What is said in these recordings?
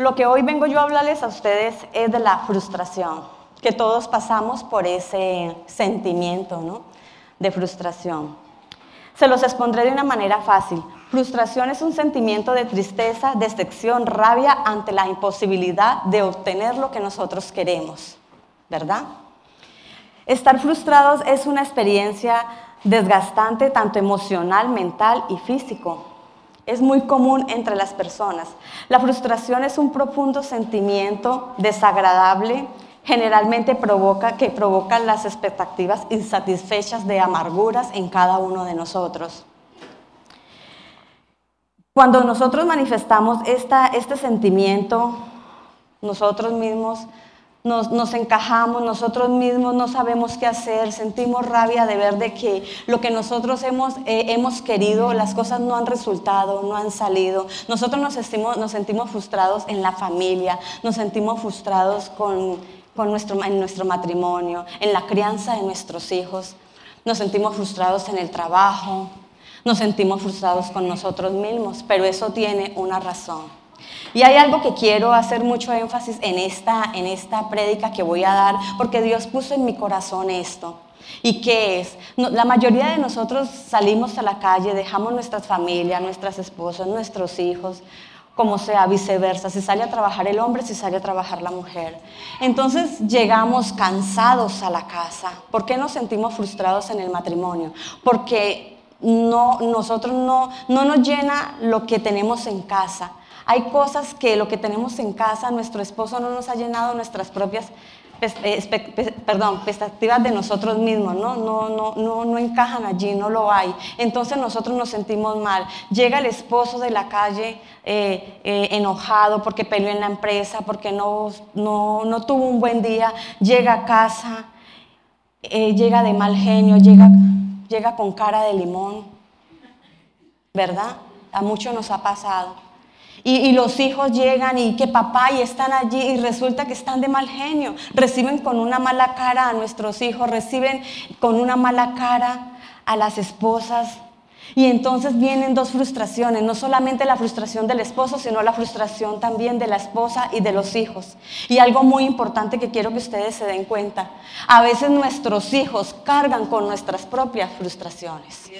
Lo que hoy vengo yo a hablarles a ustedes es de la frustración, que todos pasamos por ese sentimiento ¿no? de frustración. Se los expondré de una manera fácil. Frustración es un sentimiento de tristeza, decepción, rabia ante la imposibilidad de obtener lo que nosotros queremos, ¿verdad? Estar frustrados es una experiencia desgastante tanto emocional, mental y físico. Es muy común entre las personas. La frustración es un profundo sentimiento desagradable, generalmente provoca que provoca las expectativas insatisfechas de amarguras en cada uno de nosotros. Cuando nosotros manifestamos este sentimiento, nosotros mismos nos, encajamos, nosotros mismos no sabemos qué hacer, sentimos rabia de ver de que lo que nosotros hemos, eh, hemos querido, las cosas no han resultado, no han salido. Nosotros nos sentimos, nos sentimos frustrados en la familia, nos sentimos frustrados con, con nuestro, en nuestro matrimonio, en la crianza de nuestros hijos, nos sentimos frustrados en el trabajo, nos sentimos frustrados con nosotros mismos, pero eso tiene una razón. Y hay algo que quiero hacer mucho énfasis en esta, en esta prédica que voy a dar, porque Dios puso en mi corazón esto. ¿Y qué es? la mayoría de nosotros salimos a la calle, dejamos nuestras familias, nuestras esposas, nuestros hijos, como sea, viceversa, si sale a trabajar el hombre, si sale a trabajar la mujer. Entonces llegamos cansados a la casa. ¿Por qué nos sentimos frustrados en el matrimonio? Porque no, nosotros no, no nos llena lo que tenemos en casa. Hay cosas que lo que tenemos en casa, nuestro esposo no nos ha llenado nuestras propias eh, perdón, expectativas de nosotros mismos, ¿no? No, no, no, no encajan allí, no lo hay. Entonces nosotros nos sentimos mal. Llega el esposo de la calle eh, eh, enojado porque peleó en la empresa, porque no, no, no tuvo un buen día, llega a casa, llega de mal genio, llega, llega con cara de limón, ¿verdad? A muchos nos ha pasado. Y, los hijos llegan y que papá y están allí y resulta que están de mal genio. Reciben con una mala cara a nuestros hijos, reciben con una mala cara a las esposas. Y entonces vienen dos frustraciones, no solamente la frustración del esposo, sino la frustración también de la esposa y de los hijos. Y algo muy importante que quiero que ustedes se den cuenta, a veces nuestros hijos cargan con nuestras propias frustraciones.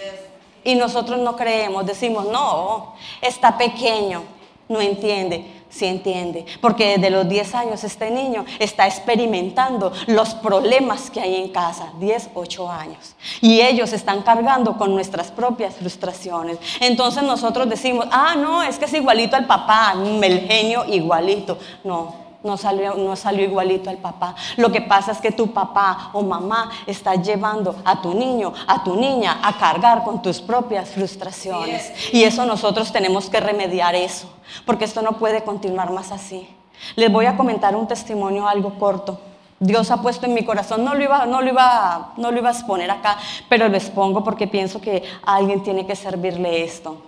Y nosotros no creemos, decimos, no, está pequeño, no entiende. Sí entiende, porque desde los 10 años este niño está experimentando los problemas que hay en casa, 10, 8 años. Y ellos están cargando con nuestras propias frustraciones. Entonces nosotros decimos, ah, no, es que es igualito al papá, el genio igualito. No, no salió, no salió igualito al papá. Lo que pasa es que tu papá o mamá está llevando a tu niño, a tu niña, a cargar con tus propias frustraciones. Y eso nosotros tenemos que remediar eso, porque esto no puede continuar más así. Les voy a comentar un testimonio algo corto. Dios ha puesto en mi corazón, no lo iba, no lo iba, no lo iba a exponer acá, pero lo expongo porque pienso que a alguien tiene que servirle esto.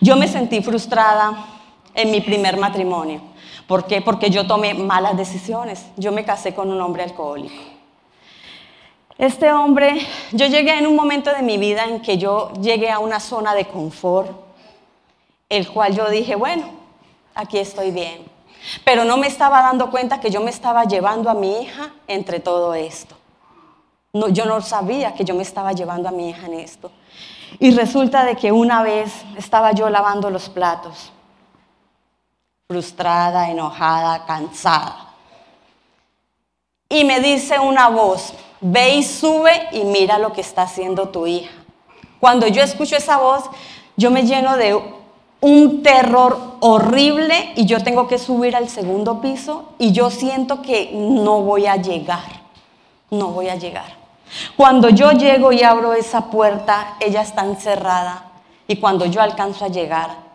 Yo me sentí frustrada en mi primer matrimonio. ¿Por qué? Porque yo tomé malas decisiones. Yo me casé con un hombre alcohólico. Este hombre, yo llegué en un momento de mi vida en que yo llegué a una zona de confort, el cual yo dije, bueno, aquí estoy bien. Pero no me estaba dando cuenta que yo me estaba llevando a mi hija entre todo esto. No, yo no sabía que yo me estaba llevando a mi hija en esto. Y resulta de que una vez estaba yo lavando los platos frustrada, enojada, cansada. Y me dice una voz, ve y sube y mira lo que está haciendo tu hija. Cuando yo escucho esa voz, yo me lleno de un terror horrible y yo tengo que subir al segundo piso y yo siento que no voy a llegar, no voy a llegar. Cuando yo llego y abro esa puerta, ella está encerrada y cuando yo alcanzo a llegar,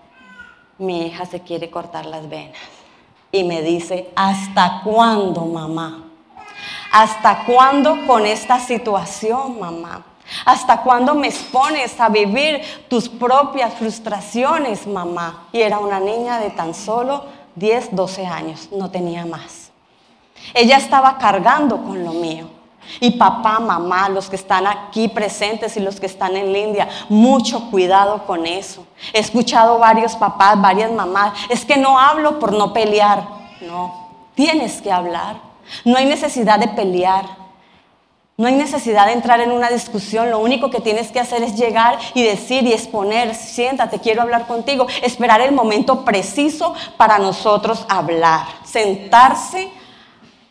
mi hija se quiere cortar las venas. Y me dice, ¿hasta cuándo, mamá? ¿Hasta cuándo con esta situación, mamá? ¿Hasta cuándo me expones a vivir tus propias frustraciones, mamá? Y era una niña de tan solo 10, 12 años, no tenía más. Ella estaba cargando con lo mío. Y papá, mamá, los que están aquí presentes y los que están en línea, mucho cuidado con eso. He escuchado varios papás, varias mamás, es que no hablo por no pelear. No, tienes que hablar. No hay necesidad de pelear. No hay necesidad de entrar en una discusión, lo único que tienes que hacer es llegar y decir y exponer, siéntate, quiero hablar contigo, esperar el momento preciso para nosotros hablar, sentarse,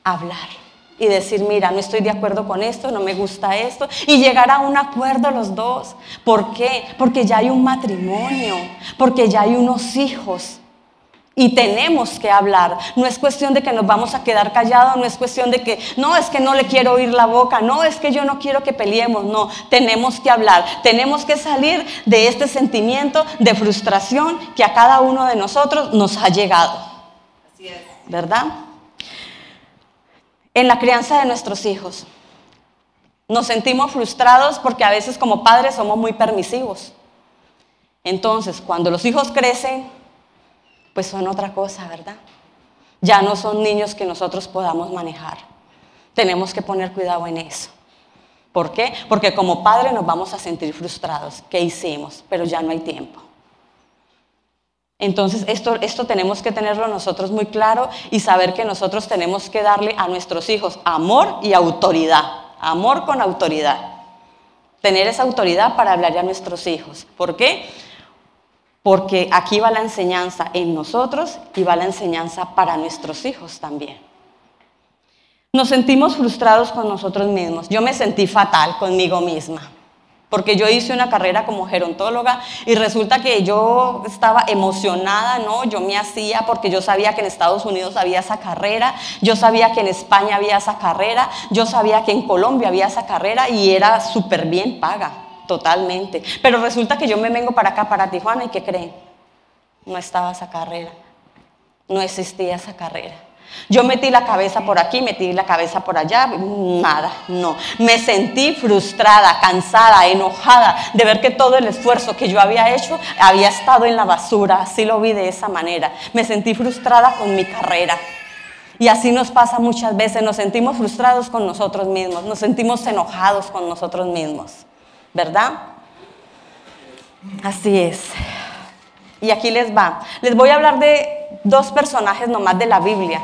hablar y decir, mira, no estoy de acuerdo con esto, no me gusta esto, y llegar a un acuerdo los dos. ¿Por qué? Porque ya hay un matrimonio, porque ya hay unos hijos. Y tenemos que hablar. No es cuestión de que nos vamos a quedar callados, no es cuestión de que, no, es que no le quiero oír la boca, no, es que yo no quiero que peleemos, no, tenemos que hablar, tenemos que salir de este sentimiento de frustración que a cada uno de nosotros nos ha llegado. Así es. ¿Verdad? En la crianza de nuestros hijos. Nos sentimos frustrados porque a veces como padres somos muy permisivos. Entonces, cuando los hijos crecen, pues son otra cosa, ¿verdad? Ya no son niños que nosotros podamos manejar. Tenemos que poner cuidado en eso. ¿Por qué? Porque como padre nos vamos a sentir frustrados. ¿Qué hicimos? Pero ya no hay tiempo. Entonces, esto, esto tenemos que tenerlo nosotros muy claro y saber que nosotros tenemos que darle a nuestros hijos amor y autoridad. Amor con autoridad. Tener esa autoridad para hablarle a nuestros hijos. ¿Por qué? porque aquí va la enseñanza en nosotros y va la enseñanza para nuestros hijos también. Nos sentimos frustrados con nosotros mismos. Yo me sentí fatal conmigo misma, porque yo hice una carrera como gerontóloga y resulta que yo estaba emocionada, ¿no? Yo me hacía porque yo sabía que en Estados Unidos había esa carrera, yo sabía que en España había esa carrera, yo sabía que en Colombia había esa carrera y era súper bien paga totalmente. Pero resulta que yo me vengo para acá, para Tijuana, ¿y qué creen? No estaba esa carrera, no existía esa carrera. Yo metí la cabeza por aquí, metí la cabeza por allá, nada, no. Me sentí frustrada, cansada, enojada de ver que todo el esfuerzo que yo había hecho había estado en la basura, así lo vi de esa manera. Me sentí frustrada con mi carrera. Y así nos pasa muchas veces, nos sentimos frustrados con nosotros mismos, nos sentimos enojados con nosotros mismos. ¿verdad? Así es. Y aquí les va. Les voy a hablar de dos personajes nomás de la Biblia,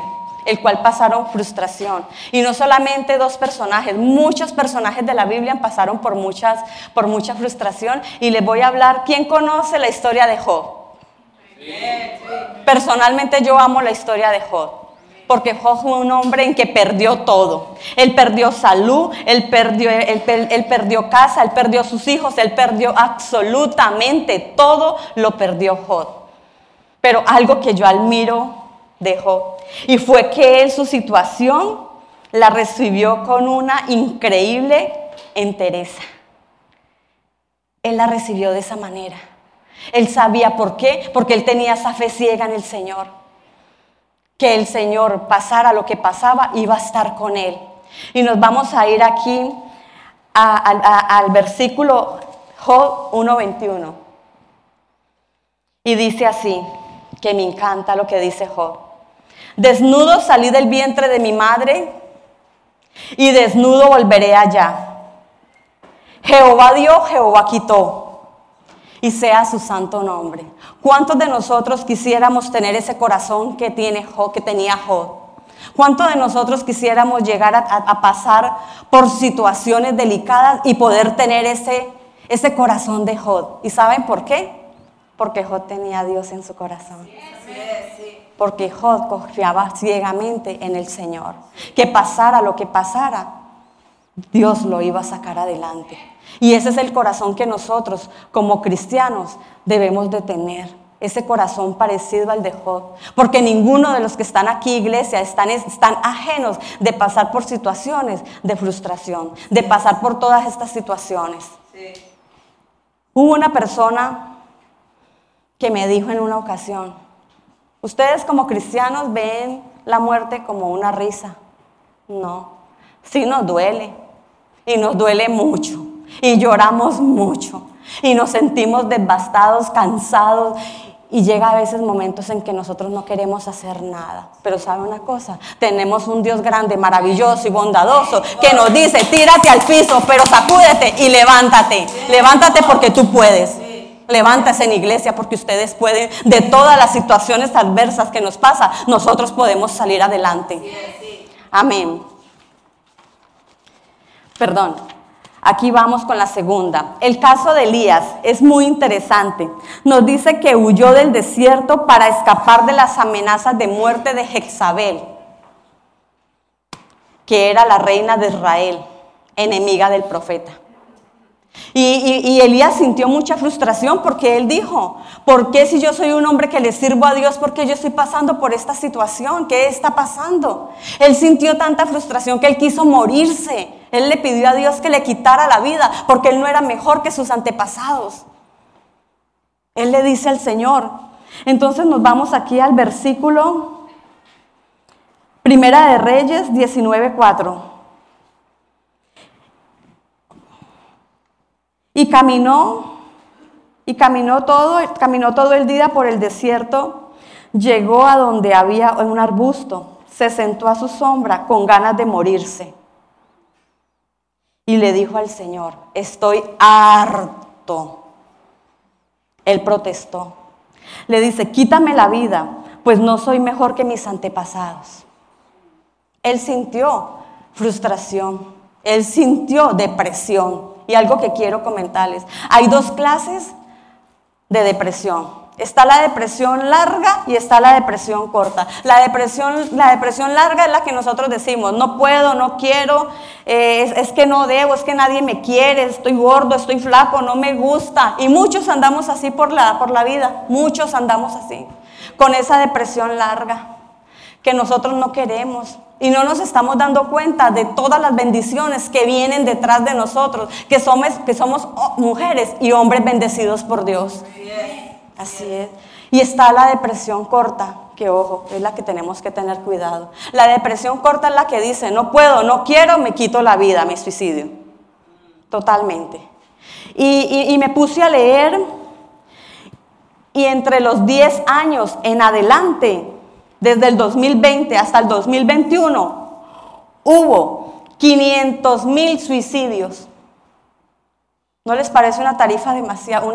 el cual pasaron frustración. Y no solamente dos personajes, muchos personajes de la Biblia pasaron por, muchas, por mucha frustración. Y les voy a hablar, ¿quién conoce la historia de Job? Personalmente yo amo la historia de Job porque Job fue un hombre en que perdió todo. Él perdió salud, él perdió, él, perdió casa, él perdió sus hijos, él perdió absolutamente todo, lo perdió Job. Pero algo que yo admiro de Job, y fue que él su situación la recibió con una increíble entereza. Él la recibió de esa manera. Él sabía por qué, porque él tenía esa fe ciega en el Señor que el Señor pasara lo que pasaba, iba a estar con él. Y nos vamos a ir aquí al versículo Job 1.21. Y dice así, que me encanta lo que dice Job. Desnudo salí del vientre de mi madre y desnudo volveré allá. Jehová dio, Jehová quitó y sea su santo nombre. ¿Cuántos de nosotros quisiéramos tener ese corazón que, tiene que tenía Job? ¿Cuántos de nosotros quisiéramos llegar a, pasar por situaciones delicadas y poder tener ese, ese corazón de Job? ¿Y saben por qué? Porque Job tenía a Dios en su corazón. Porque Job confiaba ciegamente en el Señor. Que pasara lo que pasara, Dios lo iba a sacar adelante. Y ese es el corazón que nosotros como cristianos debemos de tener. Ese corazón parecido al de Job. Porque ninguno de los que están aquí, iglesia, están, están ajenos de pasar por situaciones de frustración, de pasar por todas estas situaciones. Hubo una persona que me dijo en una ocasión, ustedes como cristianos ven la muerte como una risa. No, sí nos duele y nos duele mucho y lloramos mucho y nos sentimos devastados, cansados Y llega a veces momentos en que nosotros no queremos hacer nada. Pero sabe una cosa, tenemos un Dios grande, maravilloso y bondadoso que nos dice, tírate al piso, pero sacúdete y levántate. Levántate porque tú puedes. Levántase en iglesia porque ustedes pueden, de todas las situaciones adversas que nos pasa, nosotros podemos salir adelante. Amén. Perdón. Aquí vamos con la segunda. El caso de Elías es muy interesante. Nos dice que huyó del desierto para escapar de las amenazas de muerte de Jezabel, que era la reina de Israel, enemiga del profeta. Y, Elías sintió mucha frustración porque él dijo, ¿por qué si yo soy un hombre que le sirvo a Dios, por qué yo estoy pasando por esta situación? ¿Qué está pasando? Él sintió tanta frustración que él quiso morirse. Él le pidió a Dios que le quitara la vida porque él no era mejor que sus antepasados. Él le dice al Señor. Entonces nos vamos aquí al versículo Primera de Reyes 19:4. Y caminó, y caminó todo, caminó todo el día por el desierto, llegó a donde había un arbusto, se sentó a su sombra con ganas de morirse. Y le dijo al Señor, estoy harto. Él protestó. Le dice, quítame la vida, pues no soy mejor que mis antepasados. Él sintió frustración, él sintió depresión, y algo que quiero comentarles. Hay dos clases de depresión. Está la depresión larga y está la depresión corta. La depresión, la depresión larga es la que nosotros decimos, no puedo, no quiero, eh, es, que no debo, es que nadie me quiere, estoy gordo, estoy flaco, no me gusta. Y muchos andamos así por la, por la vida, muchos andamos así, con esa depresión larga que nosotros no queremos. Y no nos estamos dando cuenta de todas las bendiciones que vienen detrás de nosotros, que somos, que somos mujeres y hombres bendecidos por Dios. Así es. Y está la depresión corta, que ojo, es la que tenemos que tener cuidado. La depresión corta es la que dice, no puedo, no quiero, me quito la vida, me suicidio. Totalmente. Y, y me puse a leer y entre los 10 años en adelante desde el 2020 hasta el 2021, hubo 500 mil suicidios. ¿No les parece una tarifa demasiado,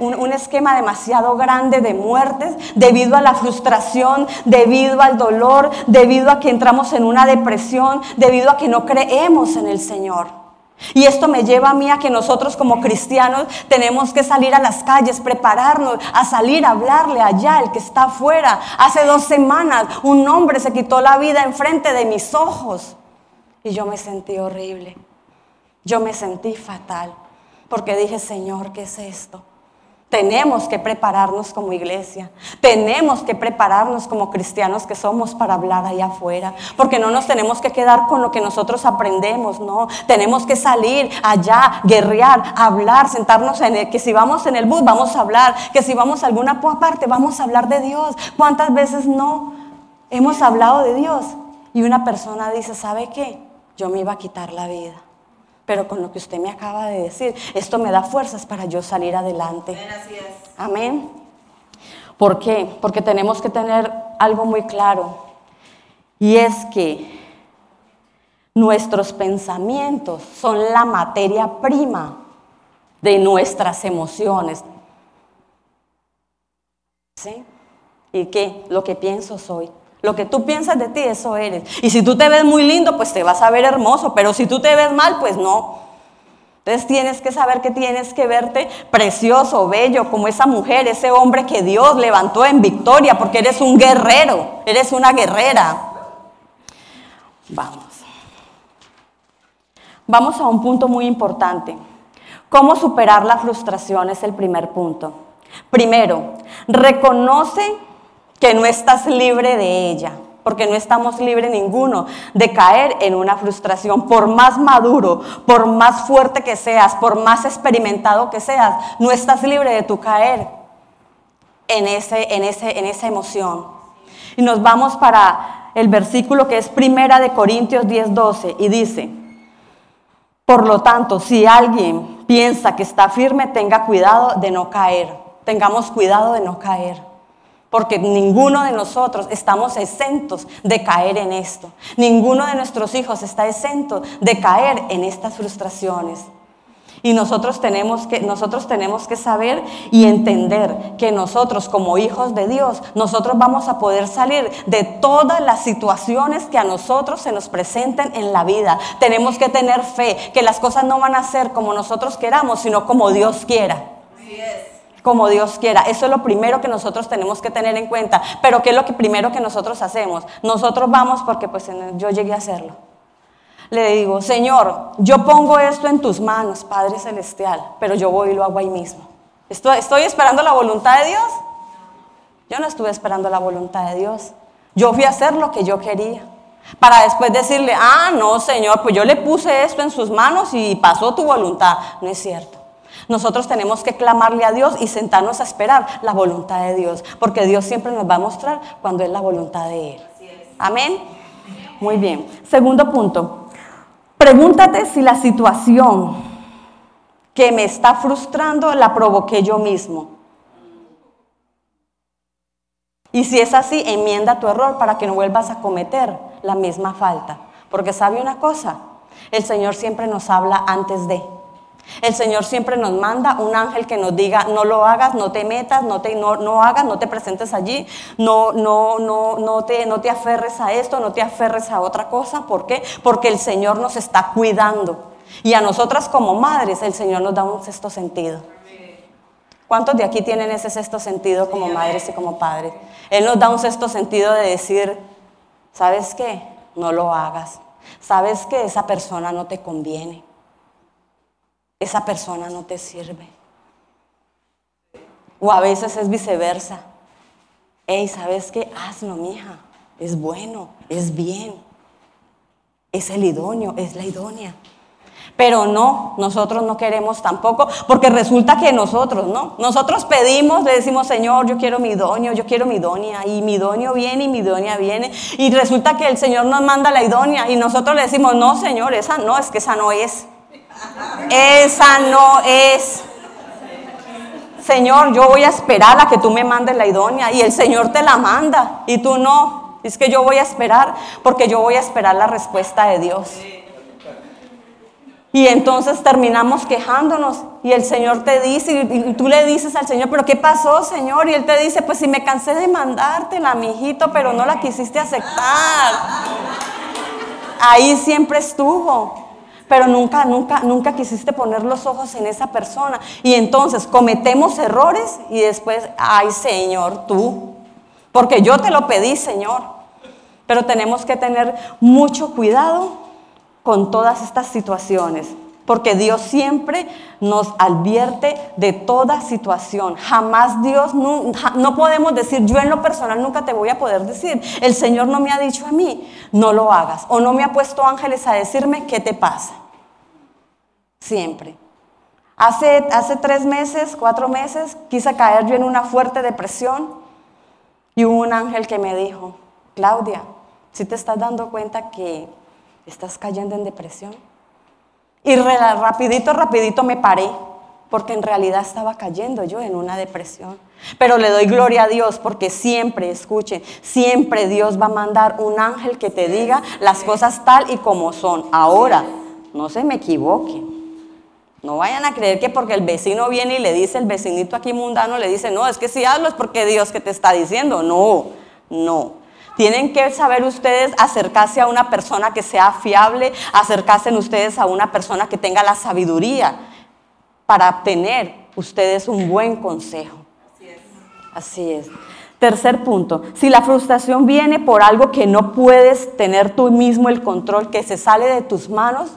un, un, esquema demasiado grande de muertes debido a la frustración, debido al dolor, debido a que entramos en una depresión, debido a que no creemos en el Señor? Y esto me lleva a mí a que nosotros como cristianos tenemos que salir a las calles, prepararnos, a salir a hablarle allá, el que está afuera. Hace dos semanas un hombre se quitó la vida enfrente de mis ojos y yo me sentí horrible. Yo me sentí fatal porque dije, Señor, ¿qué es esto? Tenemos que prepararnos como iglesia, tenemos que prepararnos como cristianos que somos para hablar allá afuera, porque no nos tenemos que quedar con lo que nosotros aprendemos, no, tenemos que salir allá, guerrear, hablar, sentarnos en el, que si vamos en el bus vamos a hablar, que si vamos a alguna parte vamos a hablar de Dios. ¿Cuántas veces no hemos hablado de Dios? Y una persona dice, ¿sabe qué? Yo me iba a quitar la vida pero con lo que usted me acaba de decir, esto me da fuerzas para yo salir adelante. Amén. ¿Por qué? Porque tenemos que tener algo muy claro, y es que nuestros pensamientos son la materia prima de nuestras emociones. ¿Sí? ¿Y qué? Lo que pienso soy. Lo que tú piensas de ti, eso eres. Y si tú te ves muy lindo, pues te vas a ver hermoso, pero si tú te ves mal, pues no. Entonces tienes que saber que tienes que verte precioso, bello, como esa mujer, ese hombre que Dios levantó en victoria, porque eres un guerrero, eres una guerrera. Vamos. Vamos a un punto muy importante. ¿Cómo superar la frustración? Es el primer punto. Primero, reconoce que no estás libre de ella, porque no estamos libres ninguno de caer en una frustración. Por más maduro, por más fuerte que seas, por más experimentado que seas, no estás libre de tu caer en, ese, en, ese, en esa emoción. Y nos vamos para el versículo que es primera de Corintios 10:12 y dice, por lo tanto, si alguien piensa que está firme, tenga cuidado de no caer. Tengamos cuidado de no caer. Porque ninguno de nosotros estamos exentos de caer en esto. Ninguno de nuestros hijos está exento de caer en estas frustraciones. Y nosotros tenemos, que, nosotros tenemos que saber y entender que nosotros como hijos de Dios, nosotros vamos a poder salir de todas las situaciones que a nosotros se nos presenten en la vida. Tenemos que tener fe, que las cosas no van a ser como nosotros queramos, sino como Dios quiera. Como Dios quiera. Eso es lo primero que nosotros tenemos que tener en cuenta. Pero ¿qué es lo que primero que nosotros hacemos? Nosotros vamos porque pues yo llegué a hacerlo le digo, Señor, yo pongo esto en tus manos, Padre Celestial, pero yo voy y lo hago ahí mismo. ¿Estoy, ¿Estoy esperando la voluntad de Dios? Yo no estuve esperando la voluntad de Dios. Yo fui a hacer lo que yo quería. Para después decirle, ah, no, Señor, pues yo le puse esto en sus manos y pasó tu voluntad. No es cierto. Nosotros tenemos que clamarle a Dios y sentarnos a esperar la voluntad de Dios, porque Dios siempre nos va a mostrar cuando es la voluntad de Él. Amén. Muy bien. Segundo punto, Pregúntate si la situación que me está frustrando la provoqué yo mismo. Y si es así, enmienda tu error para que no vuelvas a cometer la misma falta. Porque sabe una cosa, el Señor siempre nos habla antes de. El Señor siempre nos manda un ángel que nos diga, no lo hagas, no te metas, no, te, no, no hagas, no te presentes allí, no, no, no, no, te, no te aferres a esto, no te aferres a otra cosa. ¿Por qué? Porque el Señor nos está cuidando. Y a nosotras como madres el Señor nos da un sexto sentido. ¿Cuántos de aquí tienen ese sexto sentido como madres y como padres? Él nos da un sexto sentido de decir, ¿sabes qué? No lo hagas. ¿Sabes que esa persona no te conviene? Esa persona no te sirve. O a veces es viceversa. Hey, ¿sabes qué? Hazlo, mija. Es bueno, es bien. Es el idóneo, es la idónea. Pero no, nosotros no queremos tampoco, porque resulta que nosotros, ¿no? Nosotros pedimos, le decimos, Señor, yo quiero mi idóneo, yo quiero mi idónea, y mi idóneo viene y mi idónea viene, y resulta que el Señor nos manda la idónea, y nosotros le decimos, no, Señor, esa no, es que esa no es. Esa no es. Señor, yo voy a esperar a que tú me mandes la idónea y el Señor te la manda y tú no. Es que yo voy a esperar porque yo voy a esperar la respuesta de Dios. Y entonces terminamos quejándonos y el Señor te dice, y tú le dices al Señor, pero ¿qué pasó, Señor? Y Él te dice, pues si me cansé de mandártela, mijito, pero no la quisiste aceptar. Ahí siempre estuvo pero nunca, nunca, nunca quisiste poner los ojos en esa persona. Y entonces cometemos errores y después, ay Señor, tú, porque yo te lo pedí, Señor. Pero tenemos que tener mucho cuidado con todas estas situaciones, porque Dios siempre nos advierte de toda situación. Jamás Dios, no, no, podemos decir, yo en lo personal nunca te voy a poder decir, el Señor no me ha dicho a mí, no lo hagas, o no me ha puesto ángeles a decirme qué te pasa. Siempre. Hace, hace tres meses, cuatro meses, quise caer yo en una fuerte depresión y hubo un ángel que me dijo, Claudia, si te estás dando cuenta que estás cayendo en depresión. Y rapidito, rapidito me paré, porque en realidad estaba cayendo yo en una depresión. Pero le doy gloria a Dios porque siempre, escuchen, siempre Dios va a mandar un ángel que te diga las cosas tal y como son. Ahora, no se me equivoquen. No vayan a creer que porque el vecino viene y le dice, el vecinito aquí mundano le dice, no, es que si hazlo es porque Dios que te está diciendo. No, no. Tienen que saber ustedes acercarse a una persona que sea fiable, acercarse ustedes a una persona que tenga la sabiduría para obtener ustedes un buen consejo. Así es. Así es. Tercer punto, si la frustración viene por algo que no puedes tener tú mismo el control, que se sale de tus manos,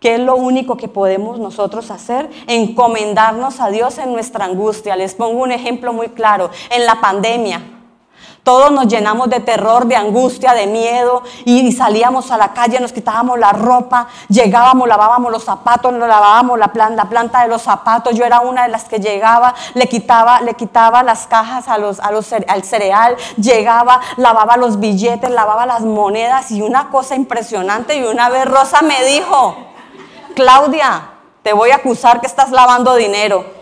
¿Qué es lo único que podemos nosotros hacer? Encomendarnos a Dios en nuestra angustia. Les pongo un ejemplo muy claro. En la pandemia, todos nos llenamos de terror, de angustia, de miedo y salíamos a la calle, nos quitábamos la ropa, llegábamos, lavábamos los zapatos, nos lavábamos la, planta de los zapatos. Yo era una de las que llegaba, le quitaba, le quitaba las cajas a los, al cereal, llegaba, lavaba los billetes, lavaba las monedas y una cosa impresionante. Y una vez Rosa me dijo, Claudia, te voy a acusar que estás lavando dinero.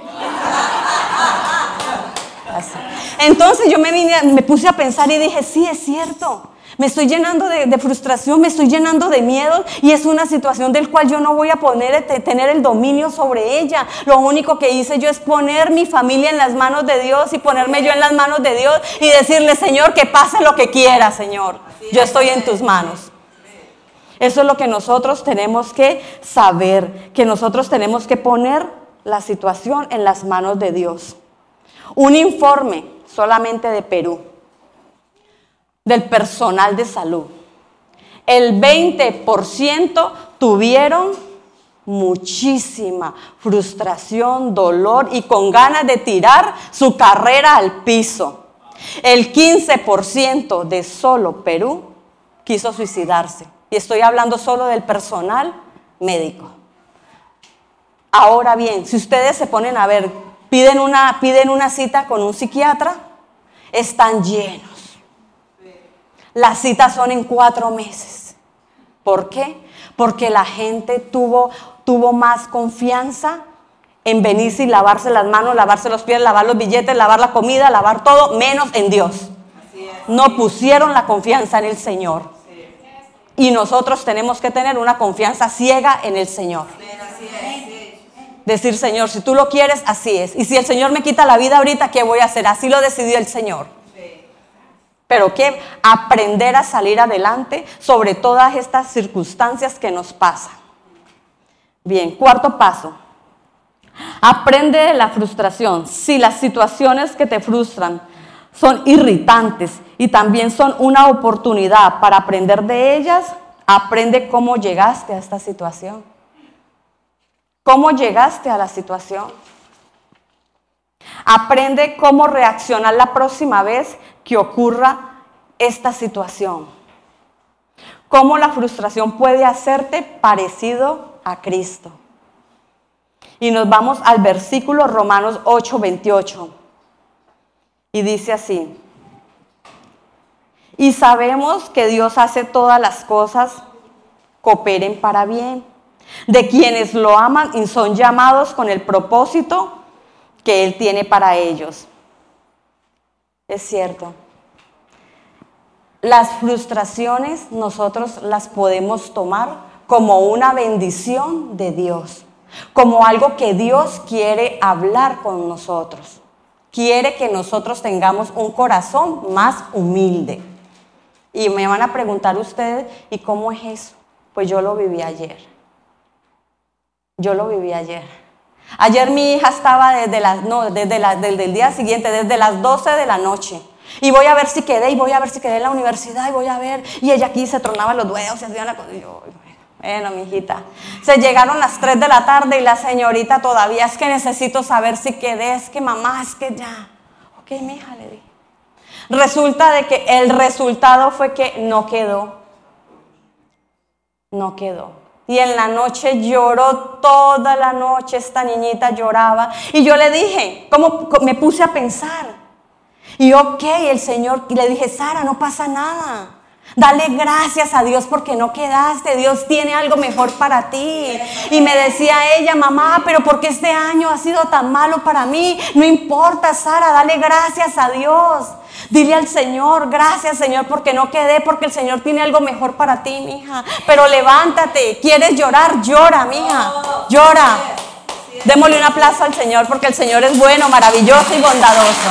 Entonces yo me, vine, me puse a pensar y dije, sí, es cierto. Me estoy llenando de, frustración, me estoy llenando de miedo y es una situación del cual yo no voy a tener el dominio sobre ella. Lo único que hice yo es poner mi familia en las manos de Dios y ponerme yo en las manos de Dios y decirle, Señor, que pase lo que quiera, Señor. Yo estoy en tus manos. Eso es lo que nosotros tenemos que saber, que nosotros tenemos que poner la situación en las manos de Dios. Un informe solamente de Perú del personal de salud. El 20% tuvieron muchísima frustración, dolor y con ganas de tirar su carrera al piso. El 15% de solo Perú quiso suicidarse. Y estoy hablando solo del personal médico. Ahora bien, si ustedes se ponen a ver, piden una, piden una cita con un psiquiatra, están llenos las citas son en cuatro meses. ¿Por qué? Porque la gente tuvo, tuvo más confianza en venirse y lavarse las manos, lavarse los pies, lavar los billetes, lavar la comida, lavar todo, menos en Dios. No pusieron la confianza en el Señor. Y nosotros tenemos que tener una confianza ciega en el Señor. Decir, Señor, si tú lo quieres, así es. Y si el Señor me quita la vida ahorita, ¿qué voy a hacer? Así lo decidió el Señor. Pero que aprender a salir adelante sobre todas estas circunstancias que nos pasan. Bien, cuarto paso. Aprende de la frustración. Si las situaciones que te frustran son irritantes y también son una oportunidad para aprender de ellas, aprende cómo llegaste a esta situación. ¿Cómo llegaste a la situación? Aprende cómo reaccionar la próxima vez que ocurra esta situación. Cómo la frustración puede hacerte parecido a Cristo. Y nos vamos al versículo Romanos 8, 28. Y dice así. Y sabemos que Dios hace todas las cosas cooperen para bien. De quienes lo aman y son llamados con el propósito que Él tiene para ellos. Es cierto. Las frustraciones nosotros las podemos tomar como una bendición de Dios, como algo que Dios quiere hablar con nosotros. Quiere que nosotros tengamos un corazón más humilde. Y me van a preguntar ustedes, ¿y cómo es eso? Pues yo lo viví ayer. Yo lo viví ayer. Ayer mi hija estaba desde, las, no, desde, desde el día siguiente, desde las 12 de la noche y voy a ver si quedé, y voy a ver si quedé en la universidad, y voy a ver. Y ella aquí se tronaba los dedos y hacía una cosa. Y yo, bueno, mi hijita. Se llegaron las 3 de la tarde y la señorita todavía es que necesito saber si quedé, es que mamá, es que ya. Ok, mi hija, le dije. Resulta de que el resultado fue que no quedó. No quedó. Y en la noche lloró toda la noche, esta niñita lloraba. Y yo le dije, ¿cómo me puse a pensar? Y ok, el Señor, y le dije, Sara, no pasa nada. Dale gracias a Dios porque no quedaste. Dios tiene algo mejor para ti. Y me decía ella, mamá, pero porque este año ha sido tan malo para mí? No importa, Sara, dale gracias a Dios. Dile al Señor, gracias Señor porque no quedé, porque el Señor tiene algo mejor para ti, mija. Pero levántate, quieres llorar, llora, mija. Llora. Démosle un aplauso al Señor porque el Señor es bueno, maravilloso y bondadoso.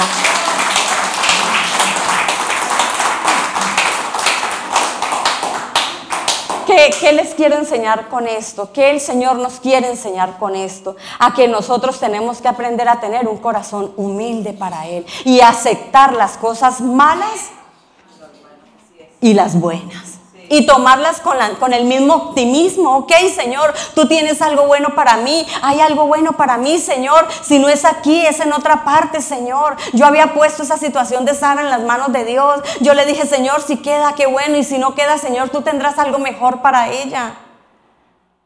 ¿Qué, les quiero enseñar con esto? ¿Qué el Señor nos quiere enseñar con esto? A que nosotros tenemos que aprender a tener un corazón humilde para Él y aceptar las cosas malas y las buenas y tomarlas con, con, el mismo optimismo. Ok, Señor, tú tienes algo bueno para mí. Hay algo bueno para mí, Señor. Si no es aquí, es en otra parte, Señor. Yo había puesto esa situación de Sara en las manos de Dios. Yo le dije, Señor, si queda, qué bueno. Y si no queda, Señor, tú tendrás algo mejor para ella.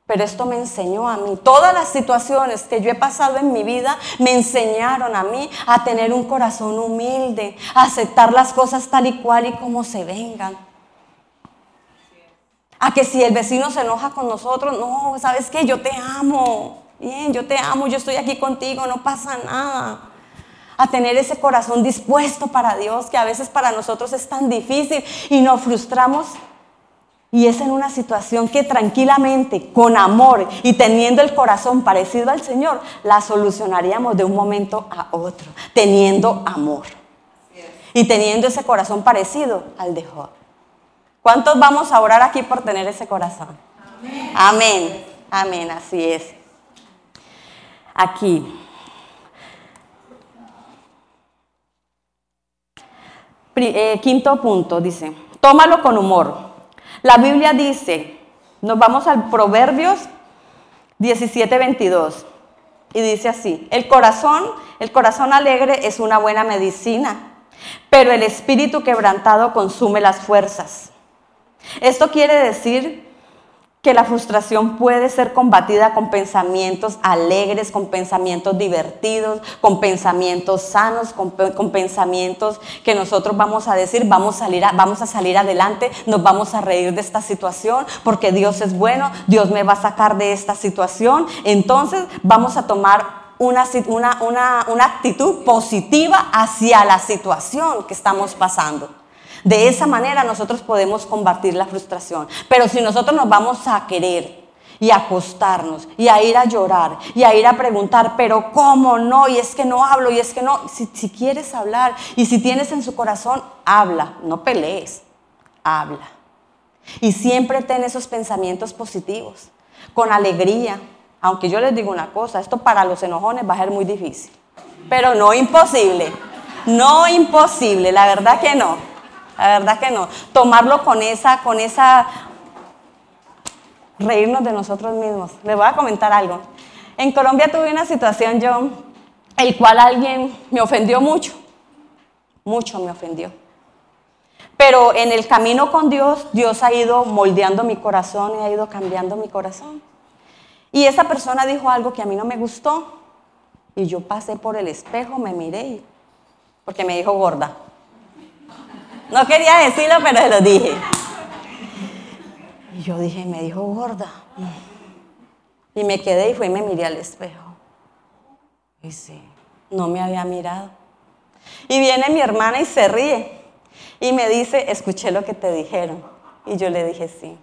Pero esto me enseñó a mí. Todas las situaciones que yo he pasado en mi vida me enseñaron a mí a tener un corazón humilde, a aceptar las cosas tal y cual y como se vengan. A que si el vecino se enoja con nosotros, no, ¿sabes qué? Yo te amo. Bien, yo te amo, yo estoy aquí contigo, no pasa nada. a tener ese corazón dispuesto para Dios, que a veces para nosotros es tan difícil y nos frustramos. Y es en una situación que tranquilamente, con amor y teniendo el corazón parecido al Señor, la solucionaríamos de un momento a otro, teniendo amor. Y teniendo ese corazón parecido al de Job. ¿Cuántos vamos a orar aquí por tener ese corazón? Amén. Amén, Amén así es. Aquí. Eh, quinto punto, dice, tómalo con humor. La Biblia dice, nos vamos al Proverbios 17, 22, y dice así, el corazón, el corazón alegre es una buena medicina, pero el espíritu quebrantado consume las fuerzas. Esto quiere decir que la frustración puede ser combatida con pensamientos alegres, con pensamientos divertidos, con pensamientos sanos, con, pensamientos que nosotros vamos a decir, vamos a, salir vamos a salir adelante, nos vamos a reír de esta situación, porque Dios es bueno, Dios me va a sacar de esta situación. Entonces vamos a tomar una, una, una actitud positiva hacia la situación que estamos pasando. De esa manera nosotros podemos combatir la frustración. Pero si nosotros nos vamos a querer y a acostarnos y a ir a llorar y a ir a preguntar, pero ¿cómo no? Y es que no hablo y es que no. Si, quieres hablar y si tienes en su corazón, habla, no pelees, habla. Y siempre ten esos pensamientos positivos, con alegría. Aunque yo les digo una cosa, esto para los enojones va a ser muy difícil, pero no imposible, no imposible, la verdad que no. La verdad que no. Tomarlo con esa, con esa, reírnos de nosotros mismos. Les voy a comentar algo. En Colombia tuve una situación yo, el cual alguien me ofendió mucho. Mucho me ofendió. Pero en el camino con Dios, Dios ha ido moldeando mi corazón y ha ido cambiando mi corazón. Y esa persona dijo algo que a mí no me gustó. Y yo pasé por el espejo, me miré, porque me dijo gorda. No quería decirlo, pero se lo dije. Y yo dije, me dijo gorda. Y me quedé y fui y me miré al espejo. Y sí, no me había mirado. Y viene mi hermana y se ríe. Y me dice, escuché lo que te dijeron. Y yo le dije, sí.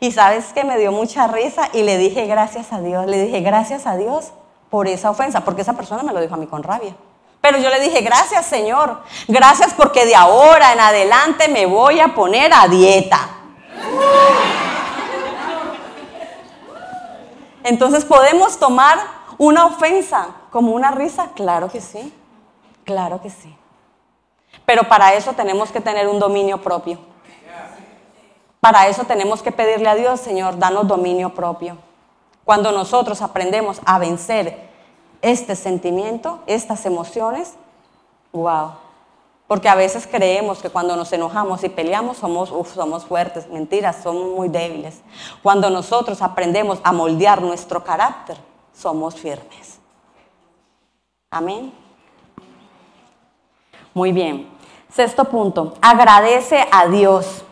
Y sabes que me dio mucha risa y le dije, gracias a Dios. Le dije, gracias a Dios por esa ofensa, porque esa persona me lo dijo a mí con rabia. Pero yo le dije, gracias Señor, gracias porque de ahora en adelante me voy a poner a dieta. Entonces, ¿podemos tomar una ofensa como una risa? Claro que sí, claro que sí. Pero para eso tenemos que tener un dominio propio. Para eso tenemos que pedirle a Dios, Señor, danos dominio propio. Cuando nosotros aprendemos a vencer este sentimiento, estas emociones, wow. Porque a veces creemos que cuando nos enojamos y peleamos somos, somos fuertes, mentiras, somos muy débiles. Cuando nosotros aprendemos a moldear nuestro carácter, somos firmes. Amén. Muy bien. Sexto punto, agradece a Dios.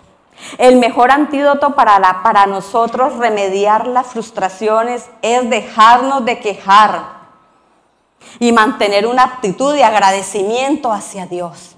El mejor antídoto para, para nosotros remediar las frustraciones es dejarnos de quejar y mantener una actitud de agradecimiento hacia Dios.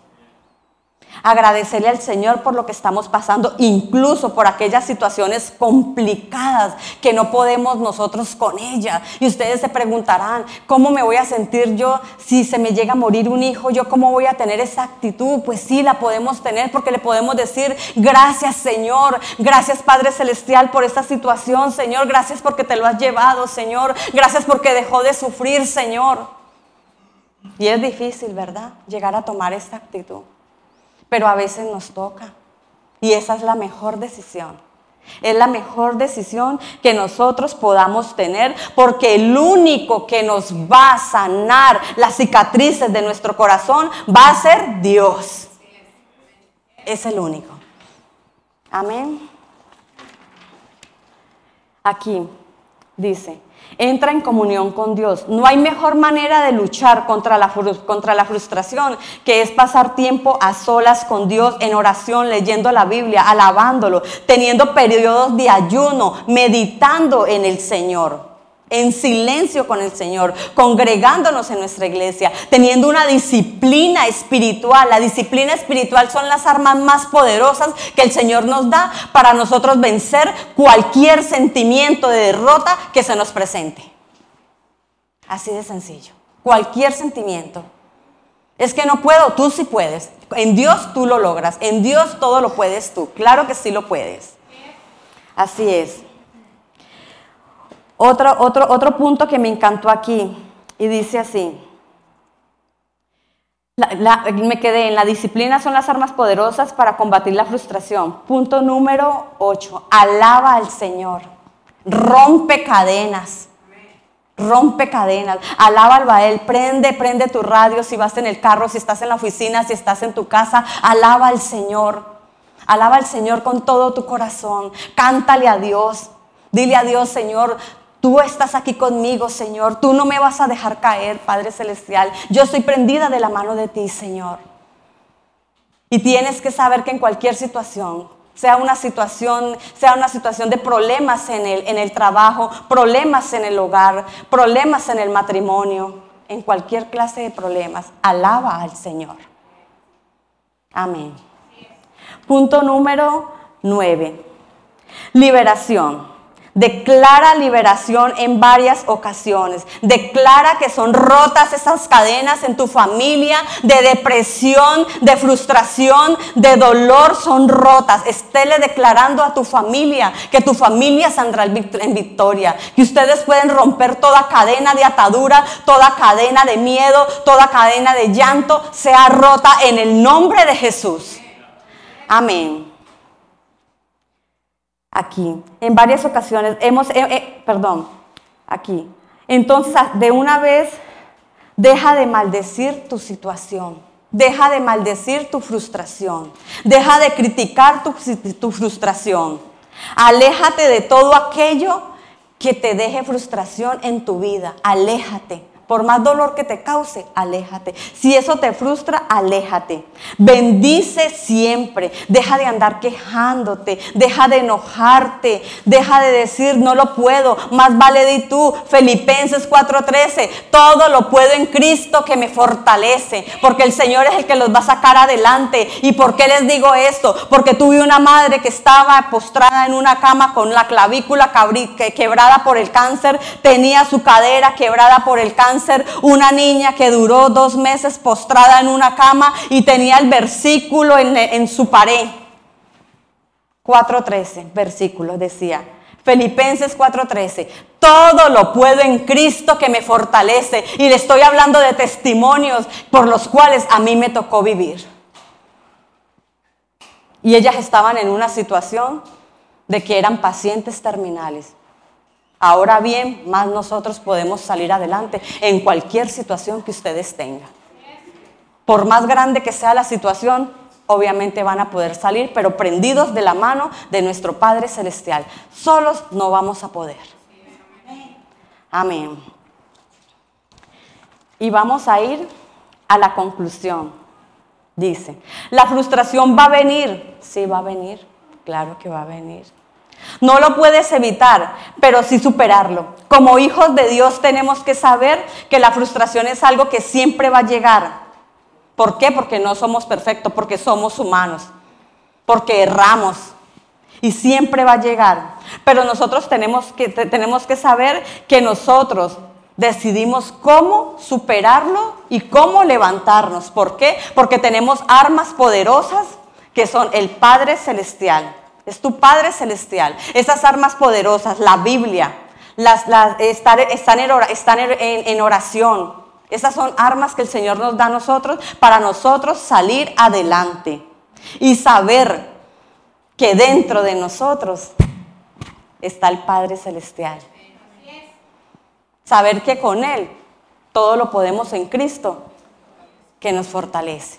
Agradecerle al Señor por lo que estamos pasando, incluso por aquellas situaciones complicadas que no podemos nosotros con ella. Y ustedes se preguntarán, ¿cómo me voy a sentir yo si se me llega a morir un hijo? ¿Yo cómo voy a tener esa actitud? Pues sí, la podemos tener porque le podemos decir, gracias Señor, gracias Padre Celestial por esta situación, Señor, gracias porque te lo has llevado, Señor, gracias porque dejó de sufrir, Señor. Y es difícil, ¿verdad? Llegar a tomar esta actitud. Pero a veces nos toca. Y esa es la mejor decisión. Es la mejor decisión que nosotros podamos tener porque el único que nos va a sanar las cicatrices de nuestro corazón va a ser Dios. Es el único. Amén. Aquí dice, entra en comunión con Dios. No hay mejor manera de luchar contra la, contra la frustración que es pasar tiempo a solas con Dios en oración, leyendo la Biblia, alabándolo, teniendo periodos de ayuno, meditando en el Señor. En silencio con el Señor, congregándonos en nuestra iglesia, teniendo una disciplina espiritual. La disciplina espiritual son las armas más poderosas que el Señor nos da para nosotros vencer cualquier sentimiento de derrota que se nos presente. Así de sencillo. Cualquier sentimiento. Es que no puedo, tú sí puedes. En Dios tú lo logras. En Dios todo lo puedes tú. Claro que sí lo puedes. Así es. Otro, otro, otro punto que me encantó aquí y dice así. me quedé en la disciplina son las armas poderosas para combatir la frustración. Punto número 8. Alaba al Señor. Rompe cadenas. Rompe cadenas. Alaba al Bael. Prende, prende tu radio si vas en el carro, si estás en la oficina, si estás en tu casa. Alaba al Señor. Alaba al Señor con todo tu corazón. Cántale a Dios. Dile a Dios, Señor, Tú estás aquí conmigo, Señor. Tú no me vas a dejar caer, Padre Celestial. Yo estoy prendida de la mano de ti, Señor. Y tienes que saber que en cualquier situación, sea una situación, sea una situación de problemas en el, en el trabajo, problemas en el hogar, problemas en el matrimonio, en cualquier clase de problemas, alaba al Señor. Amén. Punto número nueve. Liberación. Declara liberación en varias ocasiones. Declara que son rotas esas cadenas en tu familia de depresión, de frustración, de dolor. Son rotas. Estéle declarando a tu familia que tu familia saldrá en victoria. Que ustedes pueden romper toda cadena de atadura, toda cadena de miedo, toda cadena de llanto. Sea rota en el nombre de Jesús. Amén aquí. En varias ocasiones hemos, eh, eh, perdón, aquí. Entonces, de una vez, deja de maldecir tu situación. Deja de maldecir tu frustración. Deja de criticar tu, tu frustración. Aléjate de todo aquello que te deje frustración en tu vida. Aléjate. Por más dolor que te cause, aléjate. Si eso te frustra, aléjate. Bendice siempre. Deja de andar quejándote. Deja de enojarte. Deja de decir, no lo puedo. Más vale di tú. Filipenses 4:13. Todo lo puedo en Cristo que me fortalece. Porque el Señor es el que los va a sacar adelante. ¿Y por qué les digo esto? Porque tuve una madre que estaba postrada en una cama con la clavícula quebrada por el cáncer. Tenía su cadera quebrada por el cáncer una niña que duró dos meses postrada en una cama y tenía el versículo en, en su pared. 4.13, versículo decía. Filipenses 4:13, todo lo puedo en Cristo que me fortalece. Y le estoy hablando de testimonios por los cuales a mí me tocó vivir. Y ellas estaban en una situación de que eran pacientes terminales. Ahora bien, más nosotros podemos salir adelante en cualquier situación que ustedes tengan. Por más grande que sea la situación, obviamente van a poder salir, pero prendidos de la mano de nuestro Padre Celestial. Solos no vamos a poder. Amén. Y vamos a ir a la conclusión. Dice, la frustración va a venir. Sí, va a venir. Claro que va a venir. No lo puedes evitar, pero sí superarlo. Como hijos de Dios tenemos que saber que la frustración es algo que siempre va a llegar. ¿Por qué? Porque no somos perfectos, porque somos humanos, porque erramos y siempre va a llegar. Pero nosotros tenemos que, tenemos que saber que nosotros decidimos cómo superarlo y cómo levantarnos. ¿Por qué? Porque tenemos armas poderosas que son el Padre Celestial es tu Padre Celestial. Esas armas poderosas, la Biblia, las, están, en, oración. Esas son armas que el Señor nos da a nosotros para nosotros salir adelante y saber que dentro de nosotros está el Padre Celestial. Saber que con Él todo lo podemos en Cristo que nos fortalece.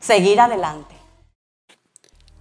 Seguir adelante.